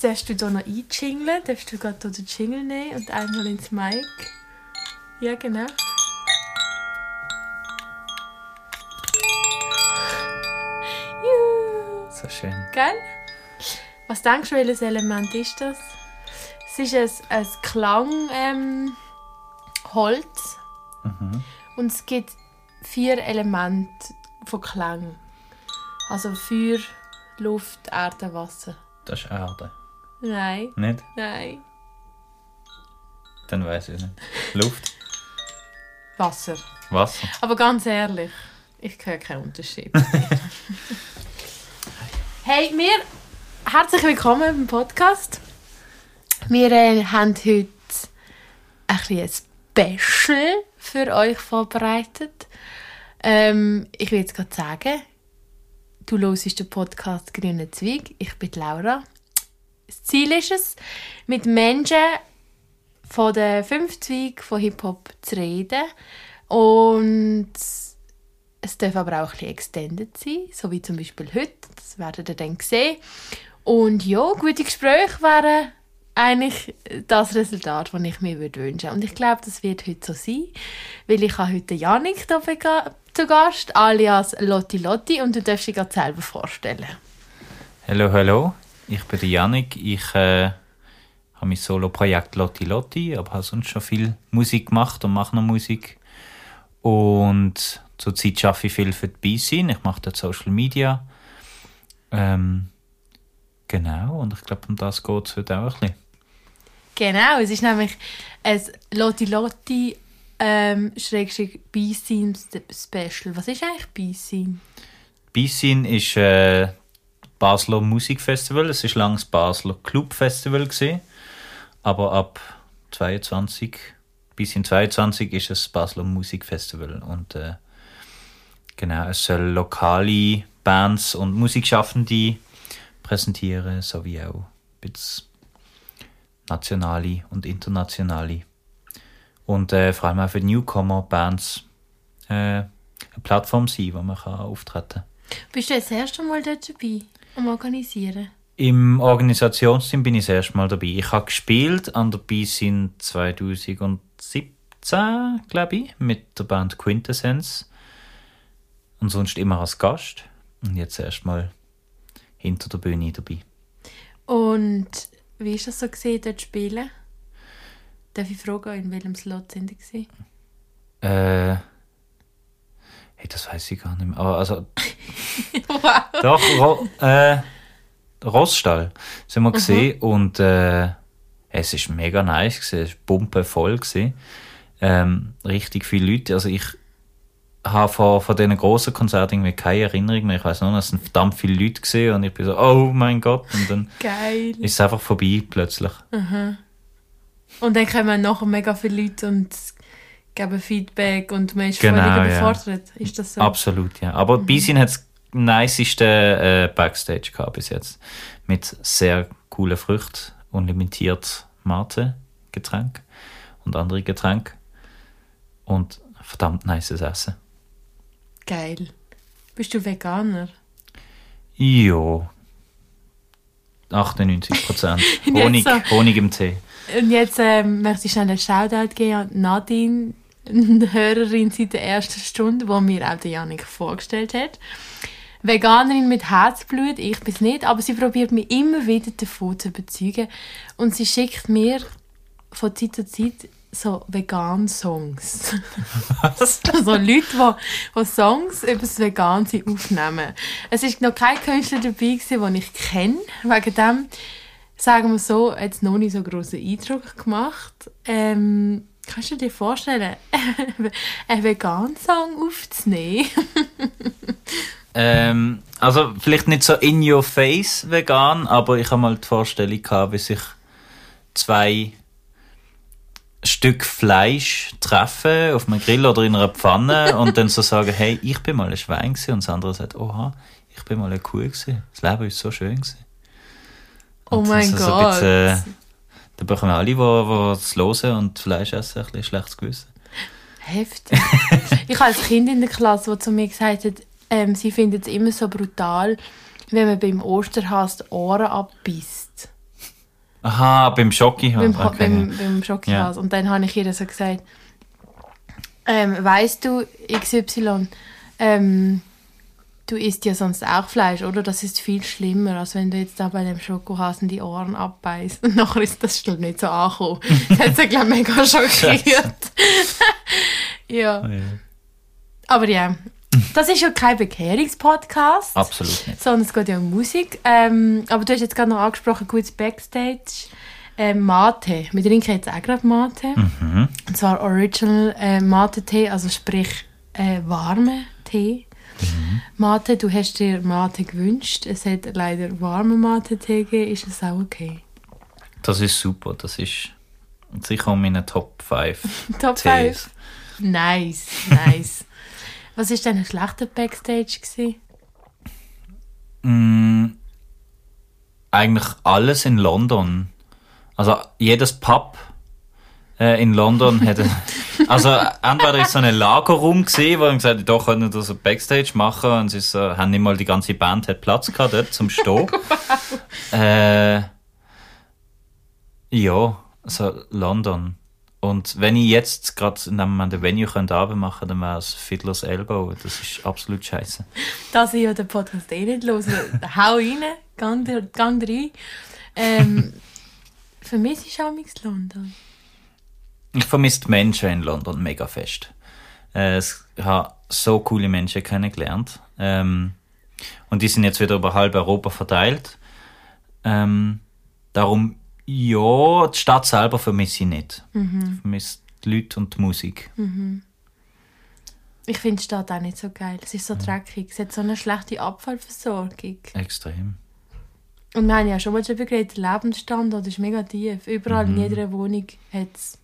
Jetzt darfst du hier noch einjingeln. Darfst du gerade den Jingle nehmen und einmal ins Mic. Ja, genau. Juhu. So schön. Gell? Was denkst du, welches Element ist das? Es ist ein, ein Klang ähm, Holz und es gibt vier Elemente von Klang. Also Feuer, Luft, Erde, Wasser. Das ist Erde. Nein, Nicht? nein. Dann weiß ich nicht. Luft, Wasser. Wasser. Aber ganz ehrlich, ich höre keinen Unterschied. hey, wir herzlich willkommen beim Podcast. Wir äh, haben heute ein Special für euch vorbereitet. Ähm, ich will jetzt gerade sagen, du hörst den Podcast Grüne Zweig. Ich bin Laura. Das Ziel ist es, mit Menschen von den fünf Zweigen von Hip-Hop zu reden. Und es darf aber auch ein bisschen extended sein, so wie zum Beispiel heute. Das werdet ihr dann sehen. Und ja, gute Gespräche wären eigentlich das Resultat, das ich mir würde Und ich glaube, das wird heute so sein, weil ich habe heute Janik hier zu Gast, alias Lotti Lotti, und du darfst dich gerade selber vorstellen. Hallo, hallo. Ich bin der Janik. Ich äh, habe mein Solo-Projekt Lotti Lotti, aber habe sonst schon viel Musik gemacht und mache noch Musik. Und zurzeit arbeite ich viel für die B-Scene. Ich mache dort Social Media. Ähm, genau, und ich glaube, um das geht es heute auch ein bisschen. Genau, es ist nämlich ein Lotti Lotti ähm, Schrägstrich B-Scene Special. Was ist eigentlich B-Scene? B-Scene ist äh, Basler Musikfestival. Es ist lange das Basler Clubfestival aber ab 22 bis in 22 ist es Basler Musikfestival und äh, genau es soll lokale Bands und Musikschaffende präsentieren sowie auch bisschen nationale und internationale und äh, vor allem auch für Newcomer Bands äh, eine Plattform sein, wo man kann auftreten. Bist du das erste Mal dort dabei, am Organisieren? Im Organisationsteam bin ich das erste Mal dabei. Ich habe gespielt an der BISIN 2017, glaube ich, mit der Band Quintessence. Und sonst immer als Gast. Und jetzt erstmal hinter der Bühne dabei. Und wie ist das so gesehen, dort zu spielen? Darf ich fragen, in welchem Slot sind Sie? Äh. Hey, das weiß ich gar nicht mehr. Aber also, wow. doch, Ro äh, Rossstall sind wir gesehen und äh, es ist mega nice gewesen, es war pumpevoll gewesen. Ähm, richtig viele Leute, also ich habe von, von diesen grossen Konzerten irgendwie keine Erinnerung mehr. Ich weiß nur, es sind verdammt viele Leute gesehen und ich bin so, oh mein Gott, und dann Geil. ist es einfach vorbei plötzlich. Und dann kommen nachher mega viele Leute und geben Feedback und man ist Genau, völlig ja. überfordert. Ist das so? Absolut, ja. Aber mhm. Bisin hat das niceste äh, Backstage gehabt bis jetzt. Mit sehr coolen Früchten, unlimitiert Mate-Getränk und andere Getränke. Und verdammt nices Essen. Geil. Bist du Veganer? Jo. 98 Prozent. Honig, Jetzt Honig im Tee. Und jetzt ähm, möchte ich schnell einen Shoutout geben an Nadine, eine Hörerin seit der ersten Stunde, wo mir auch der Janik vorgestellt hat. Veganerin mit Herzblut, ich bin nicht, aber sie probiert mich immer wieder davon zu überzeugen. Und sie schickt mir von Zeit zu Zeit so Vegan-Songs. so Leute, die, die Songs über das Vegan-Sein aufnehmen. Es ist noch kein Künstler dabei, gewesen, den ich kenne. Wegen dem, sagen wir so, hat es noch nicht so grossen Eindruck gemacht. Ähm, kannst du dir vorstellen, einen Vegan-Song aufzunehmen? Ähm, also vielleicht nicht so in your face vegan, aber ich habe mal die Vorstellung gehabt, wie sich zwei Stück Fleisch treffen auf einem Grill oder in einer Pfanne und dann so sagen, hey, ich bin mal ein Schwein gewesen. und das andere sagt, oha, ich bin mal eine Kuh gewesen. Das Leben ist so schön gewesen. Oh Und mein also so Gott. bisschen, da bekommen alle, die, die das hören und Fleisch essen, ein bisschen schlechtes Gewissen. Heftig. ich habe als Kind in der Klasse, das zu mir gesagt hat, ähm, sie findet es immer so brutal, wenn man beim Osterhase die Ohren abbeißt. Aha, beim Schocki beim, okay. beim, beim Schokihaus. Und dann habe ich ihr so gesagt, ähm, weißt du, XY, ähm, du isst ja sonst auch Fleisch, oder? Das ist viel schlimmer, als wenn du jetzt da bei dem Schokohasen die Ohren abbeißt. Und nachher ist das schon nicht so angekommen. Das hat sie, glaube ich, mega schockiert. ja. Oh ja. Aber ja, das ist ja kein Bekehrungspodcast. Absolut nicht. Sondern es geht ja um Musik. Ähm, aber du hast jetzt gerade noch angesprochen, kurz Backstage. Ähm, Mate. Wir trinken jetzt auch gerade Mate. Mhm. Und zwar Original äh, Mate-Tee, also sprich äh, warme Tee. Mate, du hast dir Mate gewünscht. Es hat leider warme Mate-Tee gegeben. Ist es auch okay? Das ist super. Das ist sicher in meinen Top 5 Top Tees. 5. Nice, nice. Was war denn ein schlechter Backstage? Gewesen? Mm, eigentlich alles in London. Also jedes Pub äh, in London hätte. Also entweder ist so ein Lagerraum gesehen, wo man gesagt da können wir so Backstage machen und es ist so, haben nicht mal die ganze Band hat Platz gehabt dort zum Stehen. äh, ja, also London. Und wenn ich jetzt gerade in dem Moment ein Venue könnte machen, dann wäre es Fiddler's Elbow. Das ist absolut scheiße. dass ich ja den Podcast eh nicht höre. Hau rein, gang, gang rein. Ähm, für mich ist auch London. Ich vermisse die Menschen in London mega fest. Äh, ich habe so coole Menschen kennengelernt. Ähm, und die sind jetzt wieder über halb Europa verteilt. Ähm, darum, ja, die Stadt selber vermisse ich nicht. Ich vermisse die Leute und die Musik. Ich finde die Stadt auch nicht so geil. Es ist so dreckig. Es hat so eine schlechte Abfallversorgung. Extrem. Und wir haben ja schon mal darüber geredet, der Lebensstandard ist mega tief. Überall in jeder Wohnung hat es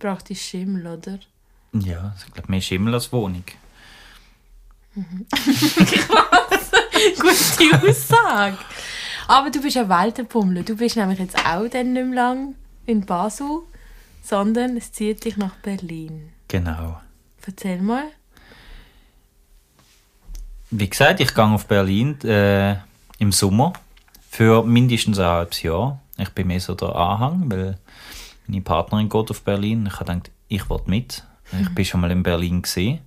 praktisch Schimmel, oder? Ja, ich glaube, mehr Schimmel als Wohnung. Gute Aussage. Aber du bist ein Weltenpummel. Du bist nämlich jetzt auch dann nicht mehr lang in Basel, sondern es zieht dich nach Berlin. Genau. Erzähl mal. Wie gesagt, ich gehe auf Berlin äh, im Sommer für mindestens ein halbes Jahr. Ich bin mehr so der Anhang, weil meine Partnerin geht auf Berlin. Ich habe gedacht, ich will mit. Ich bin schon mal in Berlin gesehen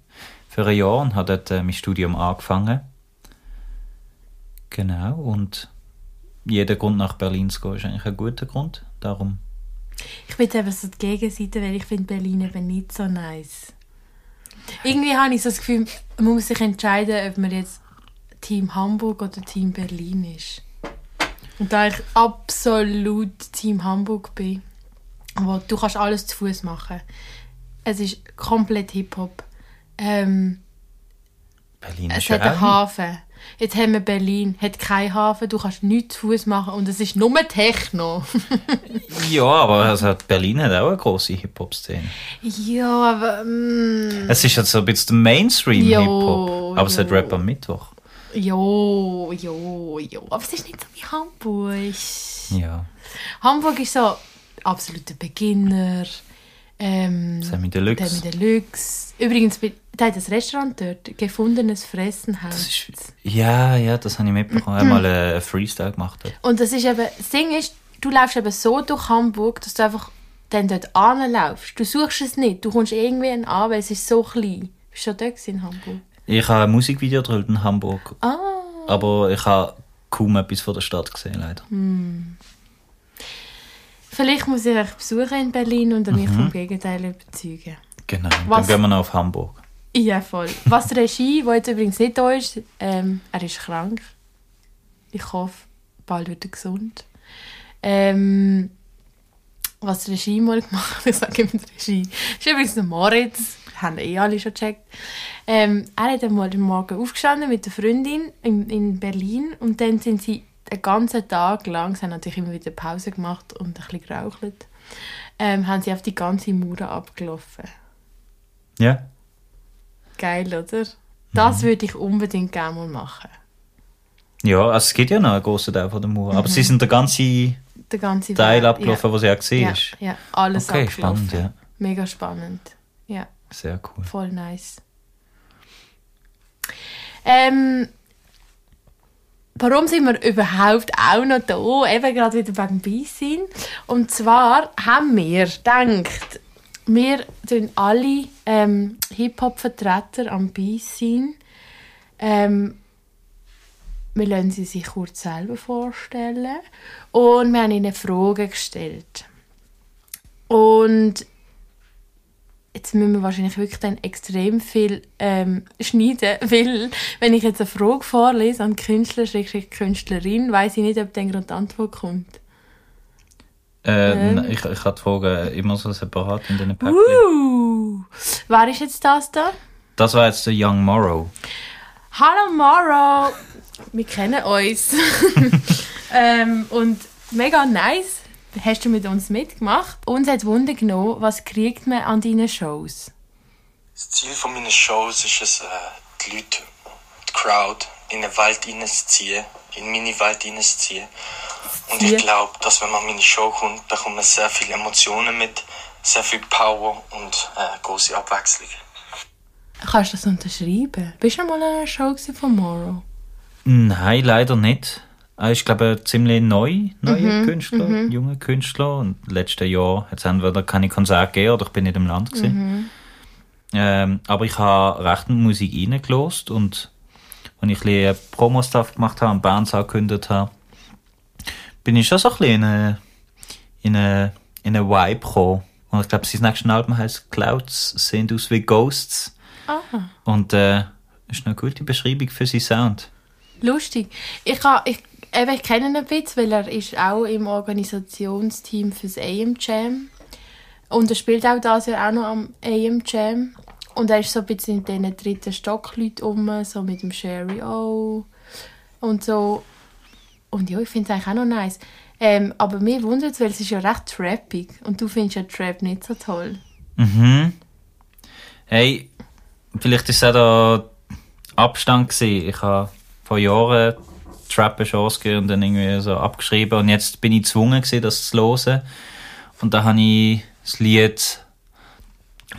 für ein Jahr und habe dort äh, mein Studium angefangen. Genau, und jeder Grund nach Berlin zu gehen ist eigentlich ein guter Grund. Darum, Ich bin eben so die Gegenseite, weil ich finde Berlin eben nicht so nice. Irgendwie habe ich so das Gefühl, man muss sich entscheiden, ob man jetzt Team Hamburg oder Team Berlin ist. Und da ich absolut Team Hamburg bin, aber du kannst alles zu Fuß machen. Es ist komplett Hip-Hop. Ähm, Berlin es ist hat einen Hafen. Jetzt haben wir Berlin, hat keinen Hafen, du kannst nichts zu Fuß machen und es ist nur Techno. Ja, aber also Berlin hat auch eine grosse Hip-Hop-Szene. ja, aber... Mm, Es ist jetzt so ein bisschen Mainstream-Hip-Hop, Jo, aber es hat jo. Rap am Mittwoch. Jo, jo, jo. Aber es ist nicht so wie Hamburg. Ja, Hamburg ist so absoluter Beginner. Ähm, Semi Deluxe. Semi Deluxe. Übrigens, da hat das Restaurant dort gefundenes Fressenhaus. Das ist, ja, ja, das habe ich mitbekommen. Einmal einen Freestyle gemacht. Hat. Und das ist eben, das Ding ist, du läufst eben so durch Hamburg, dass du einfach dann dort anlaufst. Du suchst es nicht, du kommst irgendwie an, weil es ist so klein. Bist du schon dort in Hamburg? Ich habe ein Musikvideo gedreht in Hamburg, Ah. aber ich habe kaum etwas von der Stadt gesehen, leider. Vielleicht muss ich euch besuchen in Berlin und mich vom Gegenteil überzeugen. Genau, Was- dann gehen wir noch auf Hamburg. Ja, voll. Was die Regie, der jetzt übrigens nicht da ist, ähm, er ist krank. Ich hoffe, bald wird er gesund. Ähm, was die Regie mal gemacht hat, ich sage immer die Regie, ist übrigens der Moritz, haben eh alle schon gecheckt. Ähm, er hat einmal den Morgen aufgestanden mit der Freundin in, in Berlin und dann sind sie den ganzen Tag lang, sie haben natürlich immer wieder Pause gemacht und ein bisschen gerauchelt, ähm, haben sie auf die ganze Mauer abgelaufen. Ja? Geil, oder? Das würde ich unbedingt gerne mal machen. Ja, also es gibt ja noch einen grossen Teil von der Mauer, aber sie sind der ganze Der ganze Teil abgelaufen, was ja gesehen ja. ist. Ja, ja, alles Okay, abgelaufen. spannend, ja. Mega spannend. Ja, Sehr cool. voll nice. Ähm, warum sind wir überhaupt auch noch da? Eben gerade wieder beim Beisein. Und zwar haben wir gedacht, wir tun alle ähm, Hip-Hop-Vertreter am Beisein. Ähm, wir lassen sie sich kurz selber vorstellen. Und wir haben ihnen Fragen gestellt. Und jetzt müssen wir wahrscheinlich wirklich dann extrem viel ähm, schneiden, weil wenn ich jetzt eine Frage vorlese an Künstler, Künstlerin, weiß ich nicht, ob dann gerade die Antwort kommt. Äh, ähm. ich, ich habe die Fragen immer so separat in den Päckchen. Uh, wer ist jetzt das da? Das war jetzt der Young Morrow. Hallo Morrow! Wir kennen uns. ähm, und mega nice hast du mit uns mitgemacht. Uns hat Wunder genommen, was kriegt man an deinen Shows? Das Ziel von meinen Shows ist es, äh, die Leute, die Crowd in den Wald hineinzuziehen, in meine Welt hineinzuziehen. Und ich glaube, dass wenn man an meine Show kommt, da kommen sehr viele Emotionen mit, sehr viel Power und äh, große Abwechslung. Kannst du das unterschreiben? Bist du mal an einer Show von Morrow? Nein, leider nicht. Er ist, glaube ich, ziemlich neu, neuer mhm, Künstler, mhm. junger Künstler. Und letztes Jahr hat es entweder keine Konzerte gegeben oder ich bin nicht im Land. Mhm. Ähm, aber ich habe recht in Musik reingelost und wenn ich ein Promo-Stuff gemacht habe und Bands angekündigt habe, bin ich schon so ein bisschen in eine, in eine, in eine Vibe gekommen. Und ich glaube, sein nächstes Album heißt Clouds sehen aus wie Ghosts. Aha. Und äh, ist eine gute Beschreibung für seinen Sound. Lustig. Ich, habe, ich Eben, ich kenne ihn ein bisschen, weil er ist auch im Organisationsteam fürs AM Jam. Und er spielt auch das Jahr auch noch am AM Jam. Und er ist so ein bisschen in diesen dritten Stockleuten um, so mit dem Sherry O. Und so. Und ja, ich finde es eigentlich auch noch nice. Ähm, aber mir wundert es, weil es ist ja recht trappig. Und du findest ja Trap nicht so toll. Mhm. Hey, vielleicht war es auch der Abstand gewesen. Ich habe vor Jahren Trap eine Chance gegeben und dann irgendwie so abgeschrieben. Und jetzt bin ich gezwungen gewesen, das zu hören. Und da habe ich das Lied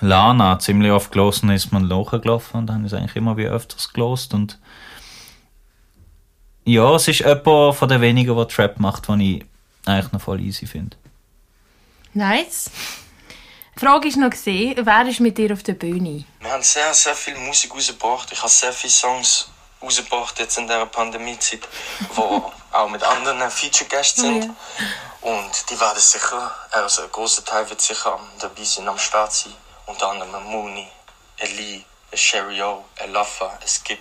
Lana ziemlich oft gelesen, ist man gelaufen und dann habe ich es eigentlich immer wie öfters gelost und ja, es ist jemand von den wenigen, der Trap macht, den ich eigentlich noch voll easy finde. Nice. Die Frage ist noch gesehen, wer ist mit dir auf der Bühne? Wir haben sehr, sehr viel Musik rausgebracht. Ich habe sehr viele Songs rausgebracht jetzt in dieser Pandemiezeit, wo auch mit anderen Feature-Gästen sind. Ja. Und die werden sicher, also ein großer Teil wird sicher dabei sein, am Start sein. Unter anderem Mooney, ein Sherry O, Laffa, Skip.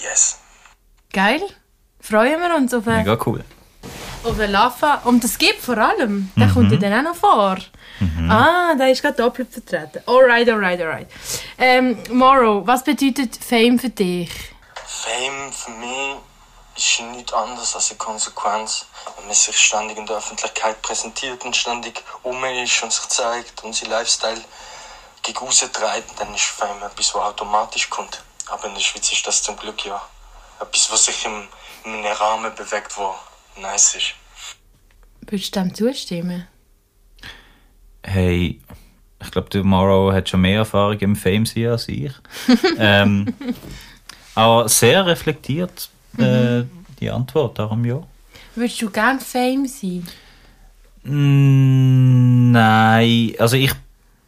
Yes. Geil. Freuen wir uns auf. Mega cool. Auf Laffa. Und das Skip vor allem. Der mhm. kommt ja dann auch noch vor. Mhm. Ah, der ist gerade doppelt vertreten. Alright, alright, alright. Ähm, Morrow, was bedeutet Fame für dich? Fame für mich ist nichts anderes als eine Konsequenz. Wenn man sich ständig in der Öffentlichkeit präsentiert und ständig um ist und sich zeigt und sein Lifestyle gegen treibt, dann ist Fame etwas, was automatisch kommt. Aber in der Schweiz ist das zum Glück ja etwas, was sich im, in einem Rahmen bewegt, wo nice ist. Würdest du dem zustimmen? Hey, ich glaube, der Morrow hat schon mehr Erfahrung im Fame sein als ich. ähm, aber sehr reflektiert äh, mhm. die Antwort, darum ja. Würdest du gerne Fame sein? Mm, nein, also ich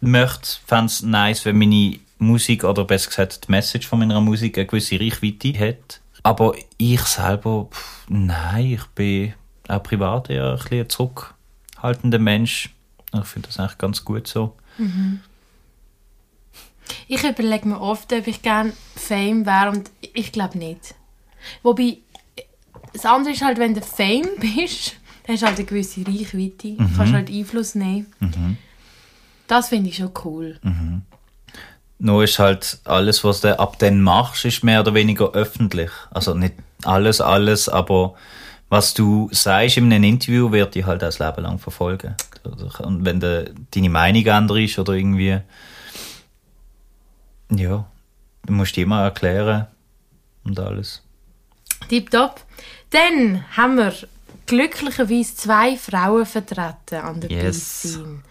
möchte, fände es nice, wenn meine Musik, oder besser gesagt die Message von meiner Musik eine gewisse Reichweite hat. Aber ich selber, pff, nein, ich bin auch privat eher ein, bisschen zurückhaltender Mensch. Ich finde das eigentlich ganz gut so. Mhm. Ich überlege mir oft, ob ich gerne Fame wäre und ich glaube nicht. Wobei, das andere ist halt, wenn du Fame bist, dann hast du halt eine gewisse Reichweite, mhm. kannst halt Einfluss nehmen. Mhm. Das finde ich schon cool. Mhm. Nur ist halt alles, was du ab dann machst, ist mehr oder weniger öffentlich. Also nicht alles, alles, aber was du sagst in einem Interview, wird dich halt das Leben lang verfolgen. Und wenn de, deine Meinung änderst oder irgendwie ja, du musst immer erklären und alles. Tipptopp. Dann haben wir glücklicherweise zwei Frauen vertreten an der yes. Piscine.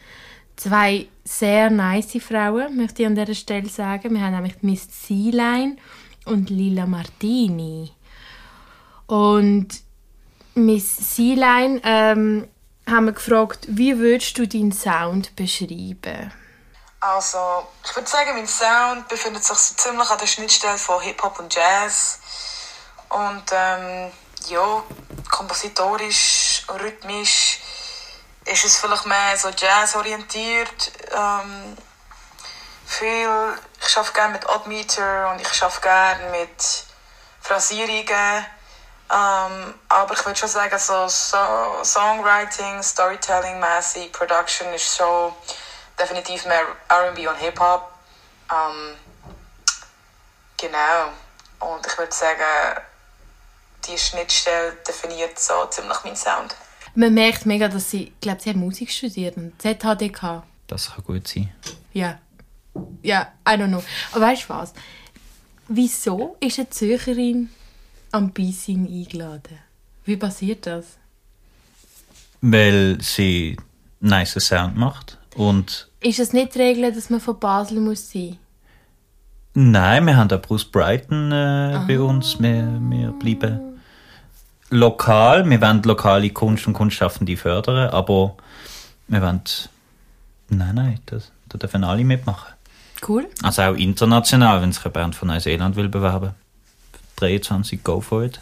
Zwei sehr nice Frauen, möchte ich an dieser Stelle sagen. Wir haben nämlich Miss Sealine und Lila Martini. Und Miss Sealine ähm, haben wir gefragt, wie würdest du deinen Sound beschreiben? Also, ich würde sagen, mein Sound befindet sich so ziemlich an der Schnittstelle von Hip-Hop und Jazz. Und ähm, ja, kompositorisch, rhythmisch ist es vielleicht mehr so Jazz-orientiert. Ähm, viel, ich arbeite gerne mit Oddmeter und ich arbeite gerne mit Phrasierungen. Ähm, aber ich würde schon sagen, so, so Songwriting, Storytelling-mäßig, Production ist schon definitiv mehr R&B und Hip-Hop. Ähm, genau. Und ich würde sagen, die Schnittstelle definiert so ziemlich meinen Sound. Man merkt mega, dass sie, ich glaube, sie hat Musik studiert und ZHDK. Das kann gut sein. Ja. Ja, I don't know. Aber weißt du was? Wieso ist eine Zürcherin am Bissin eingeladen? Wie passiert das? Weil sie nice Sound macht. Und Ist es nicht die Regel, dass man von Basel muss sein nein, wir haben auch Bruce Brighton äh, bei uns. Wir, wir bleiben lokal. Wir wollen lokale Kunst und Kunstschaffende fördern, aber wir wollen. Nein, nein, das, da dürfen alle mitmachen. Cool. Also auch international, wenn sich eine Band von Neuseeland will bewerben. 23, go for it.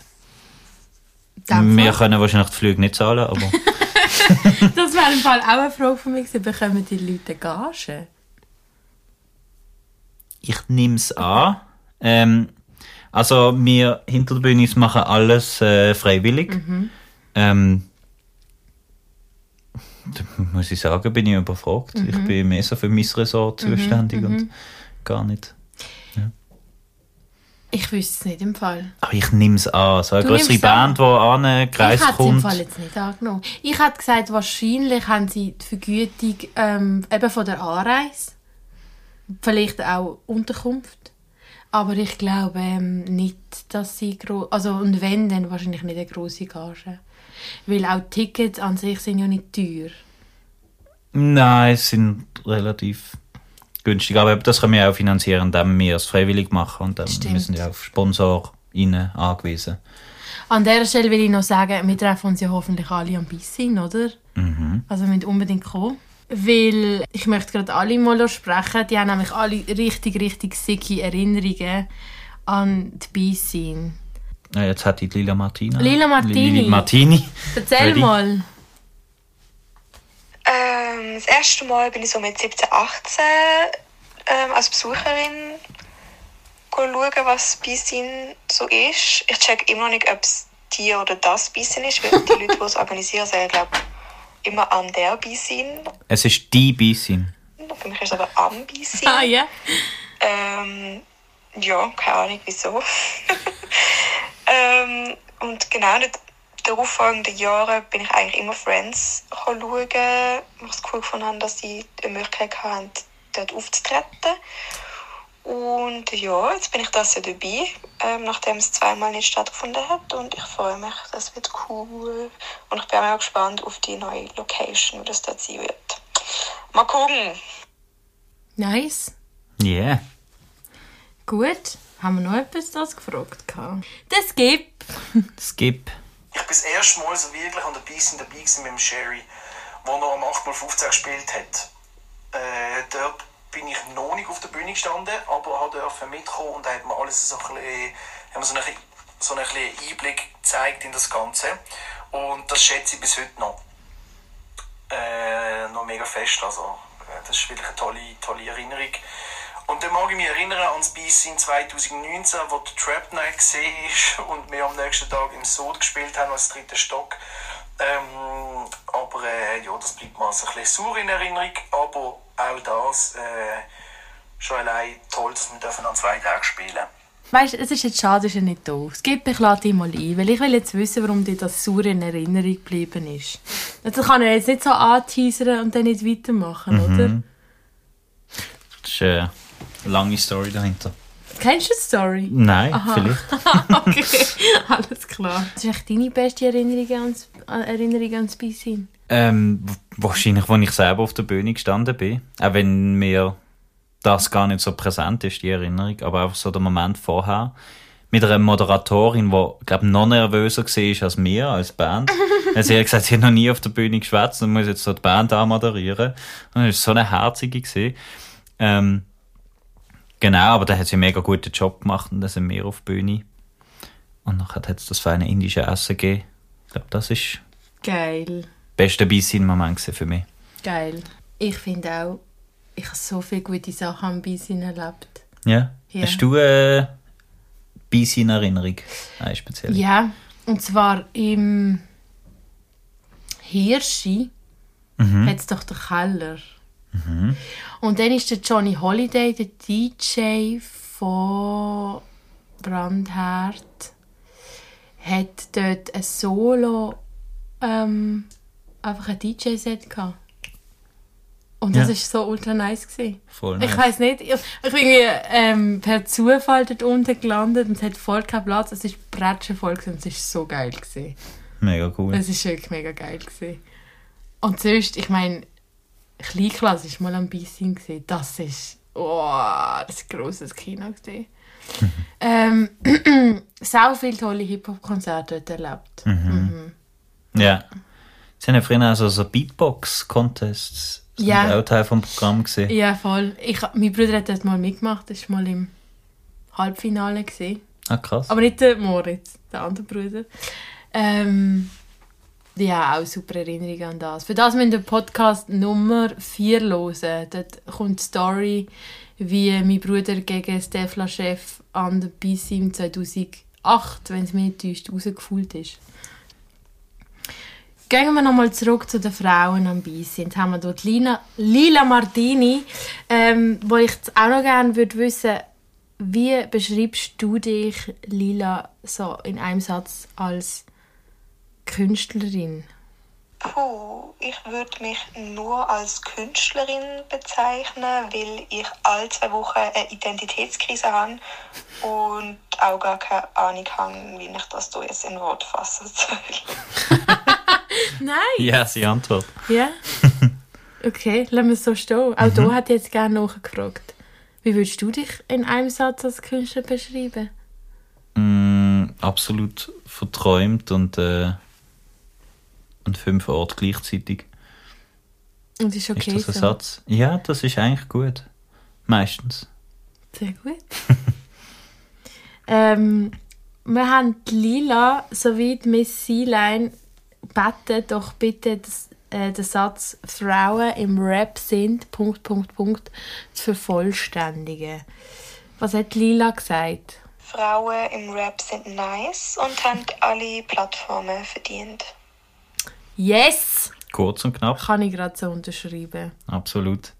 Dem Wir können wahrscheinlich die Flüge nicht zahlen, aber Das wäre im Fall auch eine Frage von mir gewesen. Bekommen die Leute Gage? ich nehme es an. Ähm, also wir hinter der Bühne machen alles äh, freiwillig. Ähm, da muss ich sagen, bin ich überfragt. Ich bin mehr so für mein Ressort zuständig und gar nicht. Ich wüsste es nicht im Fall. Aber ich nehme es an. So eine Du größere? Band, die an einen Ich Kreis hätte es im. Fall jetzt nicht angenommen. Ich hätte gesagt, wahrscheinlich haben sie die Vergütung ähm, eben von der Anreise. Vielleicht auch Unterkunft. Aber ich glaube ähm, nicht, dass sie groß. Also, und wenn, dann wahrscheinlich nicht eine grosse Gage. Weil auch Tickets an sich sind ja nicht teuer. Nein, es sind relativ günstig. Aber das können wir auch finanzieren, indem wir es freiwillig machen. Und dann Stimmt. wir sind ja auf SponsorInnen angewiesen. An dieser Stelle will ich noch sagen, wir treffen uns ja hoffentlich alle am Bissin, oder? Also wir müssen unbedingt kommen. Weil ich möchte gerade alle mal sprechen. Die haben nämlich alle richtig, richtig sicke Erinnerungen an die Bissin. Ja, jetzt hat die Lila Martina. Lila Martini. Lili Martini. Erzähl Ready? mal. Das erste Mal bin ich so mit 17, 18 ähm, als Besucherin schauen, was Beisin so ist. Ich check immer noch nicht, ob es die oder das Beisin ist, weil die Leute, die es organisieren, sagen, glaube immer an der Beisin. Es ist die Bissin. Für mich ist es aber am Beisin. Ah ja. Ähm, ja, keine Ahnung wieso. ähm, und genau den darauffolgenden Jahren bin ich eigentlich immer Friends schauen, weil ich es cool gefunden dass sie die Möglichkeit hatten, dort aufzutreten. Und ja, jetzt bin ich das ja dabei, ähm, nachdem es zweimal nicht stattgefunden hat. Und ich freue mich, das wird cool. Und ich bin auch gespannt auf die neue Location, wo das dort sein wird. Mal gucken. Nice. Yeah. Gut. Haben wir noch etwas das gefragt? gehabt? Das gibt. Skip. Ich bin das erste Mal so wirklich an der Beissen dabei gewesen mit dem Sherry, wo er am 8x15 gespielt hat. Äh, dort bin ich noch nicht auf der Bühne gestanden, aber habe dürfen mitkommen und er hat mir alles so ein bisschen, so einen kleinen Einblick gezeigt in das Ganze. Und das schätze ich bis heute noch. Äh, noch mega fest. Also, äh, das ist wirklich eine tolle, tolle Erinnerung. Und dann mag ich mich erinnern an das Biss in 2019, wo die Trap Night gesehen ist und wir am nächsten Tag im Sod gespielt haben als dritter Stock. Ähm, aber äh, ja, das bleibt mir also ein bisschen sauer in Erinnerung. Aber auch das äh, schon allein toll, dass wir dürfen an zwei Tagen spielen Weißt du, es ist jetzt schade, dass er nicht da ist. Gib mich lade dich mal ein, weil ich will jetzt wissen, warum dir das sauer in Erinnerung geblieben ist. Das kann er jetzt nicht so anteasern und dann nicht weitermachen, oder? Das ist äh, lange Story dahinter. Kennst du die Story? Nein, vielleicht. okay, alles klar. Was ist echt deine beste Erinnerung ans, äh, Erinnerung ans Beisein? Ähm, wahrscheinlich, als ich selber auf der Bühne gestanden bin. Auch wenn mir das gar nicht so präsent ist, die Erinnerung. Aber einfach so der Moment vorher. mit einer Moderatorin, die, glaube noch nervöser war als wir, als Band. Also sie hat gesagt, sie hat noch nie auf der Bühne geschwätzt und muss jetzt so die Band anmoderieren. Und das war so eine herzige. Gewesen. Ähm, genau, aber da hat sie einen mega guten Job gemacht und dann sind wir auf der Bühne. Und dann hat es das feine indische Essen gegeben. Ich glaube, das ist Geil. der beste Beisein-Moment für mich. Geil. Ich finde auch, ich habe so viele gute Sachen am Beisein erlebt. Ja? Ja. Hast du eine Beisein-Erinnerung? Eine spezielle? Ja, und zwar im Hirschi hat es doch den Keller. Und dann ist der Johnny Holiday, der DJ von Brandherd, hat dort ein Solo, ähm, einfach ein DJ-Set gehabt. Und das Ja. war so ultra nice. Gewesen. Voll Ich nice. weiß nicht, ich, ich bin irgendwie, ähm, per Zufall dort unten gelandet und es hat voll keinen Platz. Es war Bretschen voll gewesen und es war so geil. Gewesen. Mega cool. Es war wirklich mega geil. Gewesen. Und sonst, ich meine, Kleinklasse war mal am gewesen. Das ist, oh, das war ein grosses Kino. Gewesen. ähm, so viele tolle Hip-Hop-Konzerte dort erlebt. Mhm. Ja. Sie haben ja früher auch so, so Beatbox-Contests. Das Ja. sind auch Teil vom Programm gesehen. Ja, voll. Ich, mein Bruder hat dort mal mitgemacht. Das war mal im Halbfinale. Gewesen. Ah, krass. Aber nicht der Moritz, der andere Bruder. Ähm, ja, auch super Erinnerungen an das. Für das müssen wir Podcast Nummer 4 hören. Dort kommt die Story, wie mein Bruder gegen Stefla Chef an der BISIM 2008, wenn es mich nicht täuscht, rausgefühlt ist. Gehen wir nochmal zurück zu den Frauen am BISIM. Jetzt haben wir dort Lina, Lila Martini, ähm, wo ich auch noch gerne würde wissen wie beschreibst du dich, Lila, so in einem Satz als Künstlerin? Puh, ich würde mich nur als Künstlerin bezeichnen, weil ich alle zwei Wochen eine Identitätskrise habe und auch gar keine Ahnung habe, wie ich das hier jetzt in Wort fassen soll. Nein! Ja, sie Antwort. Ja? Okay, lassen wir es so stehen. Auch da hat jetzt gerne nachgefragt. Wie würdest du dich in einem Satz als Künstler beschreiben? Mm, absolut verträumt und äh, an fünf Orten gleichzeitig. Und ist okay ist das ein so. Satz? Ja, das ist eigentlich gut. Meistens. Sehr gut. ähm, wir haben Lila sowie die Miss Sealine gebeten, doch bitte das, äh, den Satz «Frauen im Rap sind...» Punkt, Punkt, Punkt, zu vervollständigen. Was hat Lila gesagt? Frauen im Rap sind nice und haben alle Plattformen verdient. Yes! Kurz und knapp. Kann ich gerade so unterschreiben. Absolut.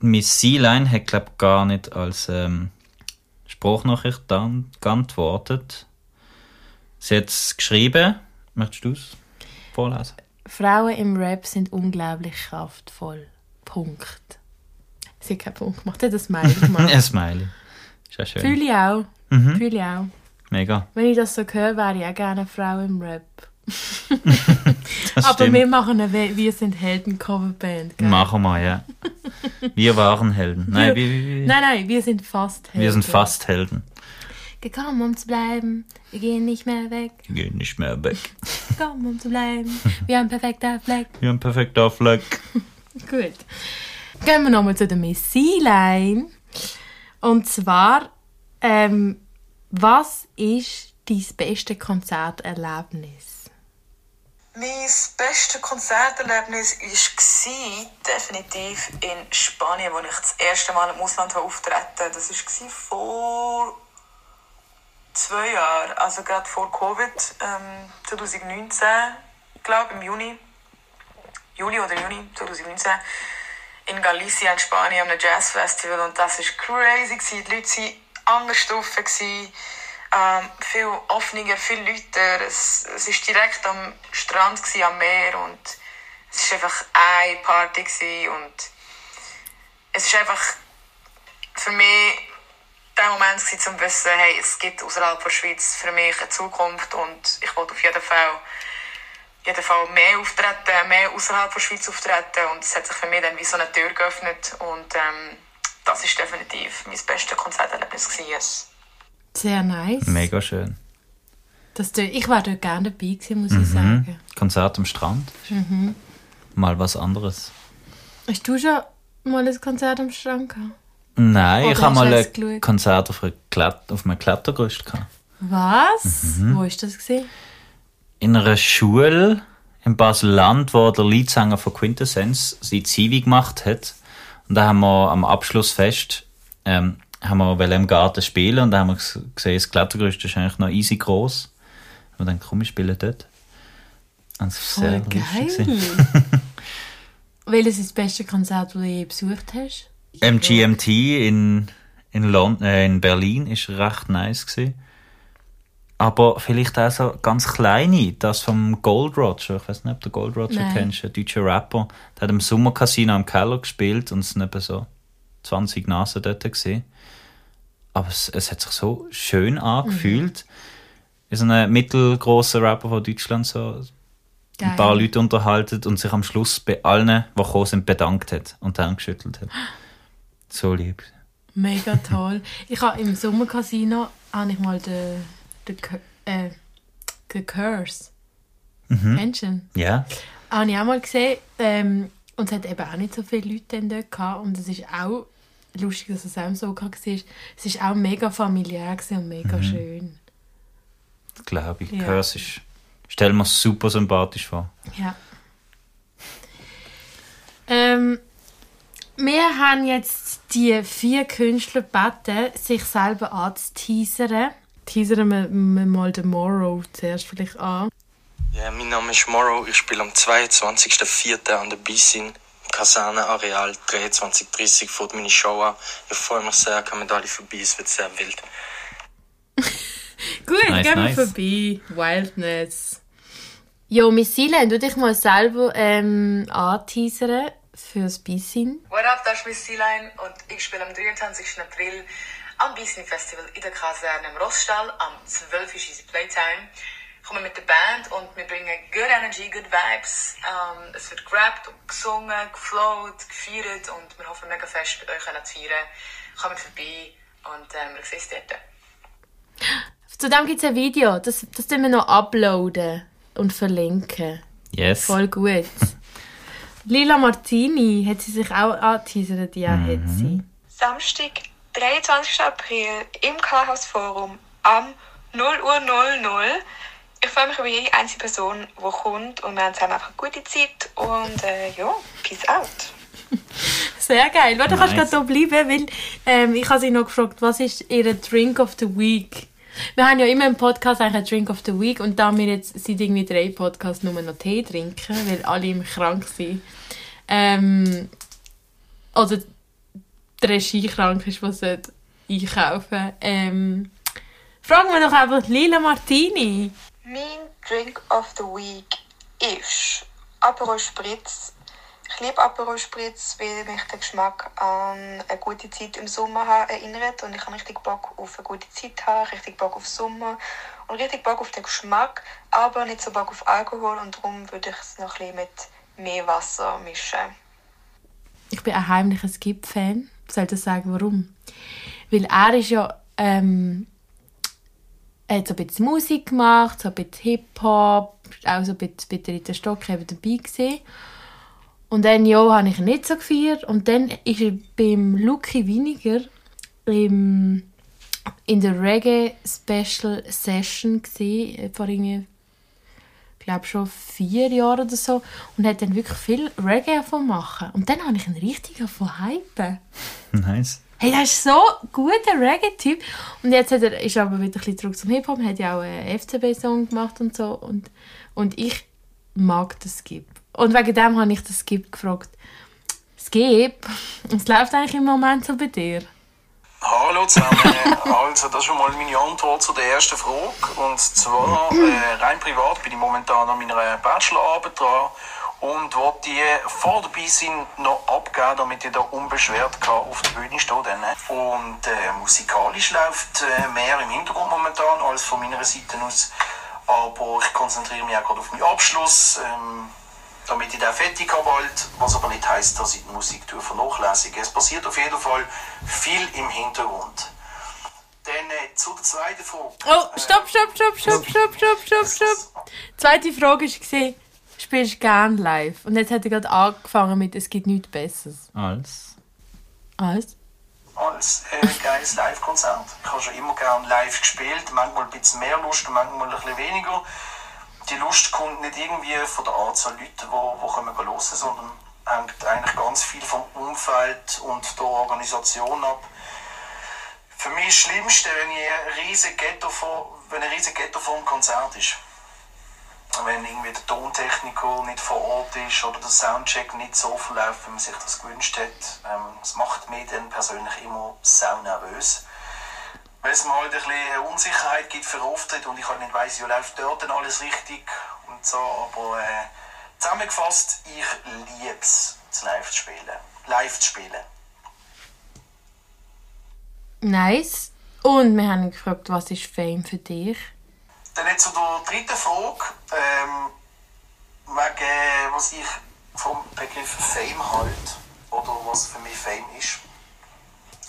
Miss Sealine hat, glaube gar nicht als ähm, Spruchnachricht dann geantwortet. Sie hat es geschrieben. Möchtest du es vorlesen? Frauen im Rap sind unglaublich kraftvoll. Punkt. Sie hat keinen Punkt gemacht, sie hat ein Smiley gemacht. Ein Smiley. Ist ja schön. Fühle ich auch. Mhm. Fühle ich auch. Mega. Wenn ich das so höre, wäre ich auch gerne eine Frau im Rap. Aber stimmt. wir machen eine We Wir sind Helden Coverband. gell? Machen wir, ja. Wir waren Helden. Nein, wir, wir, Nein, nein, wir sind fast Helden. wir sind fast Helden. Gekommen, um zu bleiben. Wir gehen nicht mehr weg. Wir gehen nicht mehr weg. Gekommen, um zu bleiben. Wir haben perfekter Fleck. Wir haben perfekter Fleck. Gut. Gehen wir nochmal zu der Miss Sealine. Und zwar, ähm, was ist dein beste Konzerterlebnis? Mein bestes Konzerterlebnis war definitiv in Spanien, wo ich das erste Mal im Ausland auftreten Das war vor zwei Jahren, also gerade vor Covid, ähm, 2019, ich glaube im Juni, Juli oder Juni 2019, in Galicia in Spanien an einem Jazzfestival und das war crazy. Die Leute waren anders drauf. gewesen. Ähm, viel offener, viel Leute. Es, es ist direkt am Strand, gewesen, am Meer und es war einfach eine Party gewesen und es ist einfach für mich der Moment gewesen, um zu wissen, hey, es gibt außerhalb der Schweiz für mich eine Zukunft und ich wollte auf jeden Fall jeden Fall mehr auftreten, mehr außerhalb der Schweiz auftreten und es hat sich für mich dann wie so eine Tür geöffnet und ähm, das ist definitiv mein bestes Konzerterlebnis. Sehr nice. Mega schön. Das, ich war dort gerne dabei gewesen, muss ich Mhm. sagen. Konzert am Strand. Mal was anderes. Hast du schon mal ein Konzert am Strand gehabt? Nein, Oder ich habe mal ein geschaut? Konzert auf, Klett auf einem Klettergerüst gehabt. Was? Mhm. Wo ist das gesehen? In einer Schule in Basel-Land, wo der Leadsänger von Quintessence seine Zivi gemacht hat. Und da haben wir am Abschlussfest ähm, haben wir wollen im Garten spielen und da haben wir ges- gesehen, das Klettergerüst ist eigentlich noch easy groß. Und dann komm, wir spielen dort. Und das war sehr Voll lustig. geil. gewesen. Welches ist das beste Konzert, das du je besucht hast? MGMT in, in, London, äh, in Berlin ist recht nice gewesen. Aber vielleicht auch so ganz kleine, das vom Gold Roger. Ich weiß nicht, ob du Gold Roger Nein. kennst, ein deutscher Rapper. Der hat im Sommercasino im Keller gespielt und es sind etwa so 20 Nasen dort gesehen. Aber es, es hat sich so schön angefühlt. Ist ein mittelgroßer Rapper von Deutschland, so Geil. ein paar Leute unterhalten und sich am Schluss bei allen, die gekommen sind, bedankt hat und die Hand geschüttelt hat. So lieb. Mega toll. ich habe im Sommercasino habe ich mal den, den, äh, den Curse. Mhm. Kennst du ihn? Ja. Habe ich auch mal gesehen. Ähm, und es hat eben auch nicht so viele Leute dann dort gehabt. Und es ist auch lustig, dass es auch so war. Es war auch mega familiär und mega Mhm. schön. glaube ich. Ja. Curse ist, stell mir super sympathisch vor. Ja. Ähm, wir haben jetzt die vier Künstler gebeten, sich selber anzuteasern. Teasern wir, wir mal den Morrow zuerst vielleicht an. Ja, mein Name ist Morrow. Ich spiele am 22.04. an der Bissin im Kasernenareal 23.30 fährt meine Show an. Ich freue mich sehr, kommen alle vorbei, es wird sehr wild. Gut, Nice, gehen wir nice. vorbei. Wildness. Jo, Miss Silen, du dich mal selber ähm, anteasern fürs Bissin. What up, das ist Miss Sealine und ich spiele am 23. April am Bissin Festival in der Kaserne im Rossstall. Am 12. ist unsere Playtime. Ich komme mit der Band und wir bringen good energy, good vibes. Ähm, es wird gerappt und gesungen, geflowt, gefeiert und wir hoffen mega fest mit euch können zu feiern. Kommt vorbei und ähm, wir sehen uns dort. Zu dem gibt es ein Video, das, das tun wir noch uploaden und verlinken. Yes. Voll gut. Lila Martini hat sie sich auch angeteasert, ja, Mhm. hat sie. Samstag, 23. April im Chaos Forum am 0 Uhr 00. Ich freue mich über jede einzelne Person, die kommt und wir haben zusammen einfach eine gute Zeit und äh, ja, peace out. Sehr geil. Warte, du kannst Nice. gerade hier bleiben, weil ähm, ich habe sie noch gefragt, was ist ihr Drink of the Week? Wir haben ja immer im Podcast eigentlich einen Drink of the Week und da wir jetzt seit irgendwie drei Podcasts nur noch Tee trinken, weil alle immer krank sind, ähm, oder die Regie krank ist, was einkaufen, ähm, fragen wir doch einfach Lila Martini. Mein Drink of the Week ist Aperol Spritz. Ich liebe Aperol Spritz, weil mich der Geschmack an eine gute Zeit im Sommer erinnert und ich habe richtig Bock auf eine gute Zeit haben, richtig Bock auf Sommer und richtig Bock auf den Geschmack, aber nicht so Bock auf Alkohol und darum würde ich es noch ein mit mehr Wasser mischen. Ich bin ein heimlicher Skip-Fan. Ich soll sagen, warum? Weil er ist ja, ähm, er hat so ein bisschen Musik gemacht, so ein bisschen Hip-Hop, auch so ein bisschen bei der Rita Stock eben dabei gewesen. Und dann, ja, habe ich ihn nicht so gefeiert. Und dann ist er beim Lucky Winiger im, in der Reggae Special Session gewesen, äh, vor irgendwie glaube schon vier Jahre oder so und hat dann wirklich viel Reggae davon machen. Und dann habe ich ihn richtig davon hypen. Nice. Hey, er ist so guter Reggae-Typ. Und jetzt hat er, ist er aber wieder ein bisschen zurück zum Hip-Hop, hat ja auch einen FCB-Song gemacht und so. Und, und ich mag den Skip. Und wegen dem habe ich den Skip gefragt. Skip, was läuft eigentlich im Moment so bei dir? Hallo zusammen. Also, das ist schon mal meine Antwort zu der ersten Frage. Und zwar, äh, rein privat bin ich momentan an meiner Bachelorarbeit dran und wollte die vor der Beisin noch abgeben, damit ich da unbeschwert kann auf der Bühne stehen kann. Und äh, musikalisch läuft äh, mehr im Hintergrund momentan als von meiner Seite aus. Aber ich konzentriere mich auch gerade auf meinen Abschluss. Ähm, damit ich den fertig habe bald, was aber nicht heisst, dass ich die Musik vernachlässige. Es passiert auf jeden Fall viel im Hintergrund. Dann äh, zu der zweiten Frage. Oh, stopp, stopp, stopp, stopp, stopp, stopp, stopp, stopp. Zweite Frage war, spielst du gern live? Und jetzt hat er gerade angefangen mit, es gibt nichts Besseres. Als. Als? als äh, geiles Live-Konzert. Ich habe schon immer gerne live gespielt, manchmal ein bisschen mehr Lust und manchmal ein bisschen weniger. Die Lust kommt nicht irgendwie von der Anzahl Leute, die, die kommen hören, sondern hängt eigentlich ganz viel vom Umfeld und der Organisation ab. Für mich ist das Schlimmste, wenn, ich ein riesen Ghetto vor, wenn ein riesiges Ghetto vor dem Konzert ist. Wenn irgendwie der Tontechniker nicht vor Ort ist oder der Soundcheck nicht so verläuft, wie man sich das gewünscht hat. Ähm, das macht mich dann persönlich immer sau nervös. Weil es mir halt ein bisschen Unsicherheit gibt für Auftritt und ich halt nicht weiss, ja, läuft dort denn alles richtig und so. Aber äh, zusammengefasst, ich liebe es, live zu spielen. Live zu spielen. Nice. Und wir haben gefragt, was ist Fame für dich? Dann jetzt zu dritten Frage, ähm, wegen, was ich vom Begriff Fame halte oder was für mich Fame ist.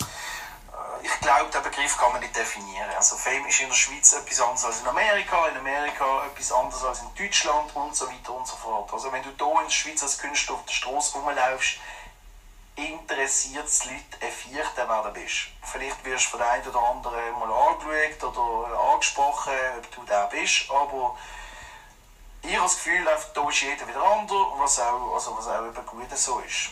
Äh, Ich glaube, den Begriff kann man nicht definieren. Also Fame ist in der Schweiz etwas anderes als in Amerika, in Amerika etwas anderes als in Deutschland und so weiter und so fort. Also wenn du hier in der Schweiz als Künstler auf der Straße rumlaufst, interessiert es Leute ein Viertel, wer du bist. Vielleicht wirst du von der einen oder anderen mal angeschaut oder angesprochen, ob du der bist, aber ich habe das Gefühl, da ist jeder wieder anders, was auch, also was auch eben gut so ist.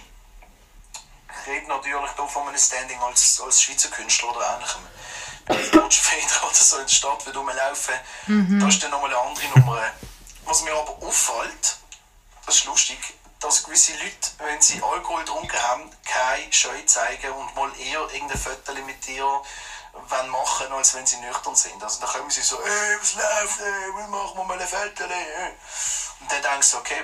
Ich rede natürlich hier von einem Standing als, als Schweizer Künstler oder ähnlichem. Wenn ich in Feder oder so in der Stadt wieder rumlaufen, das ist dann nochmal eine andere Nummer. Was mir aber auffällt, das ist lustig, dass gewisse Leute, wenn sie Alkohol getrunken haben, keine Scheu zeigen und mal eher irgendein Foto mit dir wollen machen, als wenn sie nüchtern sind. Also dann kommen sie so, ey, was läuft, ey, wir machen mal ein Foto. Und dann denkst du, okay,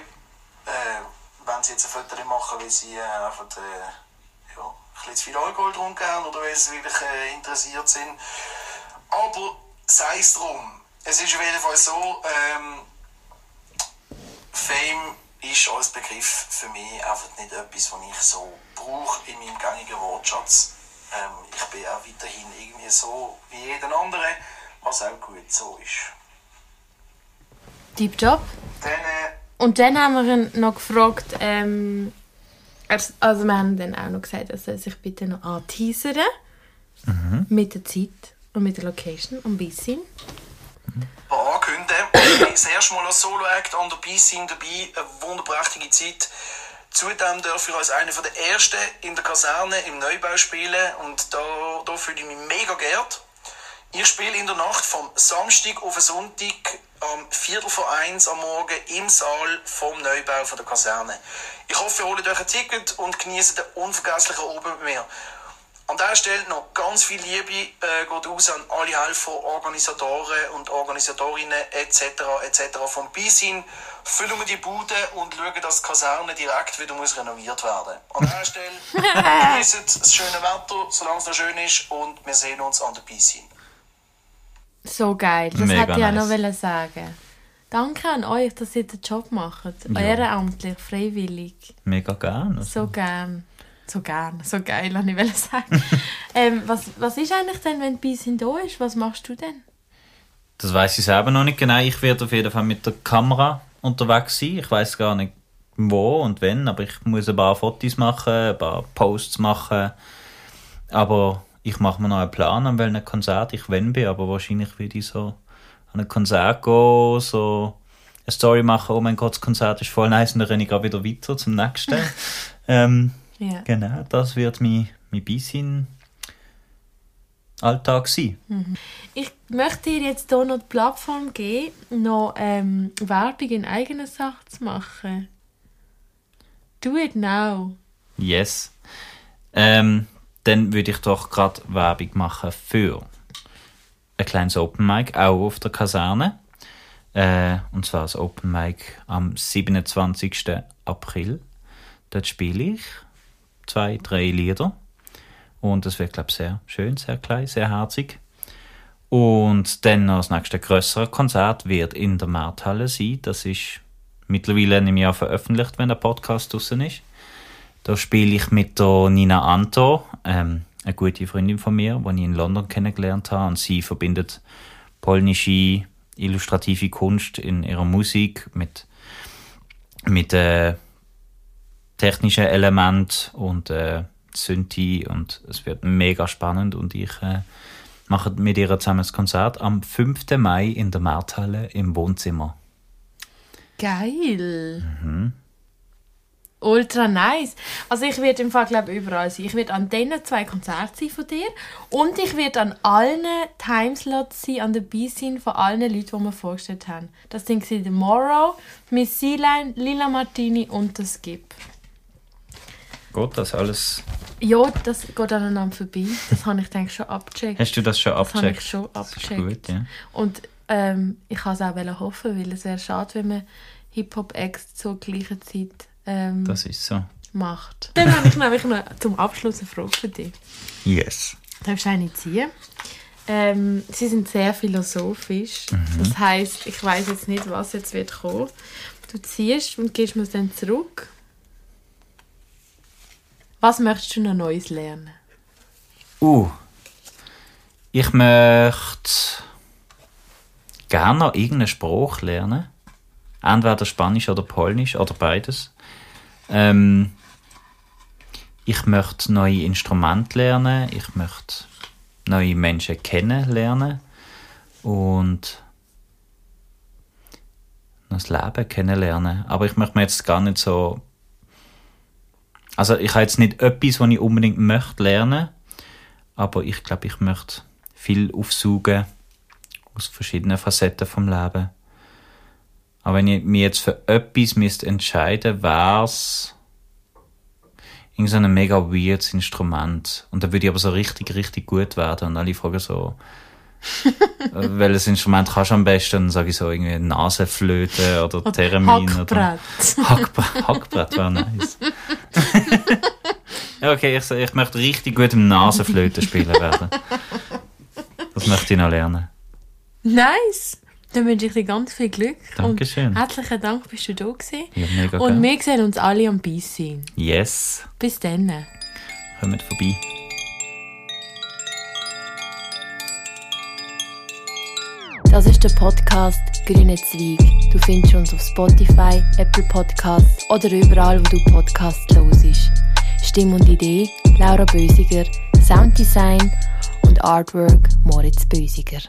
äh, wenn sie jetzt ein Foto machen, weil sie äh, einfach äh, ja, ein bisschen zu viel Alkohol getrunken haben oder weil sie wirklich äh, interessiert sind. Aber sei es drum. Es ist auf jeden Fall so, ähm, Fame ist als Begriff für mich einfach nicht etwas, was ich so brauche in meinem gängigen Wortschatz. Ähm, ich bin auch weiterhin irgendwie so wie jeden anderen, was auch gut so ist. Deep Job. Dann, äh, Und dann haben wir ihn noch gefragt, ähm, er- also wir haben dann auch noch gesagt, er soll sich bitte noch anteasern. Mit der Zeit und mit der Location und ein bisschen. Ich bin das erste Mal als Solo-Act an der B-Scene dabei. Eine wunderprächtige Zeit. Zudem darf ich als einer der Ersten in der Kaserne im Neubau spielen und da, da fühle ich mich mega geehrt. Ich spiele in der Nacht vom Samstag auf den Sonntag am Viertel vor eins am Morgen im Saal vom Neubau der Kaserne. Ich hoffe, ihr holt euch ein Ticket und genießt den unvergesslichen Abend mit mir. An dieser Stelle noch ganz viel Liebe äh, geht raus an alle Helfer, Organisatoren und Organisatorinnen etc. etc. vom Bisin. Füllen wir die Bude und schauen, dass die Kaserne direkt wieder muss renoviert werden An dieser Stelle genießt das schöne Wetter, solange es noch schön ist und wir sehen uns an der Bisin. So geil. Das Mega hätte ich auch nice. noch wollen sagen. Danke an euch, dass ihr den Job macht. Ja. Ehrenamtlich, freiwillig. Mega gern. Also. So gern. So gern. So geil, wollte ich wollen sagen. ähm, was, was ist eigentlich denn, wenn die Bisin da ist? Was machst du denn? Das weiß ich selber noch nicht genau. Ich werde auf jeden Fall mit der Kamera unterwegs sein. Ich weiß gar nicht wo und wenn, aber ich muss ein paar Fotos machen, ein paar Posts machen. Aber ich mache mir noch einen Plan, an welchem Konzert ich wenn bin. Aber wahrscheinlich würde ich so an ein Konzert gehen, so eine Story machen, oh mein Gott, das Konzert ist voll nice und dann renne ich gerade wieder weiter zum nächsten. ähm, Ja. genau, das wird mein, mein bisschen Alltag sein. Ich möchte dir jetzt hier noch die Plattform geben, noch ähm, Werbung in eigener Sache zu machen. Do it now. Yes. Ähm, dann würde ich doch gerade Werbung machen für ein kleines Open Mic, auch auf der Kaserne. Äh, und zwar das Open Mic am 27. April. Dort spiele ich zwei, drei Lieder. Und das wird, glaube ich, sehr schön, sehr klein, sehr herzig. Und dann das nächste größere Konzert wird in der Markthalle sein. Das ist mittlerweile im Jahr veröffentlicht, wenn der Podcast draußen ist. Da spiele ich mit der Nina Anto, ähm, eine gute Freundin von mir, die ich in London kennengelernt habe. Und sie verbindet polnische illustrative Kunst in ihrer Musik mit, mit äh, technischen Elementen und äh, Synthi und es wird mega spannend und ich äh, mache mit ihr zusammen ein Konzert am 5. Mai in der Markthalle im Wohnzimmer. Geil. Ultra nice. Also ich werde im Fall glaube ich, überall sein. Ich werde an diesen zwei Konzerten sein von dir und ich werde an allen Timeslots sein, an dabei sein von allen Leuten, die wir vorgestellt haben. Das sind The Morrow, Miss Sealine, Lila Martini und das Skip. Gut, das alles. Ja, das geht aneinander vorbei. Das habe ich denke schon abgecheckt. Hast du das schon Das habe abgecheckt? ich schon Das ist abgecheckt. gut, ja. Und ähm, ich kann es auch hoffen, weil es wäre schade, wenn man Hip-Hop-Acts zur gleichen Zeit ähm, Das ist so. macht. Dann habe ich nämlich noch zum Abschluss eine Frage für dich. Yes. Darfst du eine ziehen? Ähm, sie sind sehr philosophisch. Das heißt, ich weiß jetzt nicht, was jetzt wird kommen. Du ziehst und gibst mir dann zurück. Was möchtest du noch Neues lernen? Uh. Ich möchte gerne noch irgendeinen Spruch lernen. Entweder Spanisch oder Polnisch oder beides. Ähm, ich möchte neue Instrumente lernen. Ich möchte neue Menschen kennenlernen. Und das Leben kennenlernen. Aber ich möchte mir jetzt gar nicht so. Also, ich habe jetzt nicht etwas, was ich unbedingt möchte lernen. Aber ich glaube, ich möchte viel aufsaugen aus verschiedenen Facetten vom Leben. Aber wenn ich mich jetzt für etwas müsste entscheiden wäre es irgend so mega weirdes Instrument. Und da würde ich aber so richtig, richtig gut werden. Und alle fragen so, äh, welches Instrument kannst du am besten? Dann sage ich so irgendwie Nasenflöte oder Theremin. Oder Hackbrett. Hackbrett, Hackbrett wäre nice. okay, ich, ich möchte richtig gut im Nasenflöten spielen werden. Das möchte ich noch lernen. Nice! Dann wünsche ich dir ganz viel Glück. Dankeschön. Und herzlichen Dank, bist du da gewesen. Ja, mega Und geil. wir sehen uns alle am Beissein. Yes. Bis dann. Kommt vorbei. Das ist der Podcast Grüne Zweig. Du findest uns auf Spotify, Apple Podcasts oder überall, wo du Podcasts hörst. Stimme und Idee Laura Bösiger, Sounddesign und Artwork Moritz Bösiger.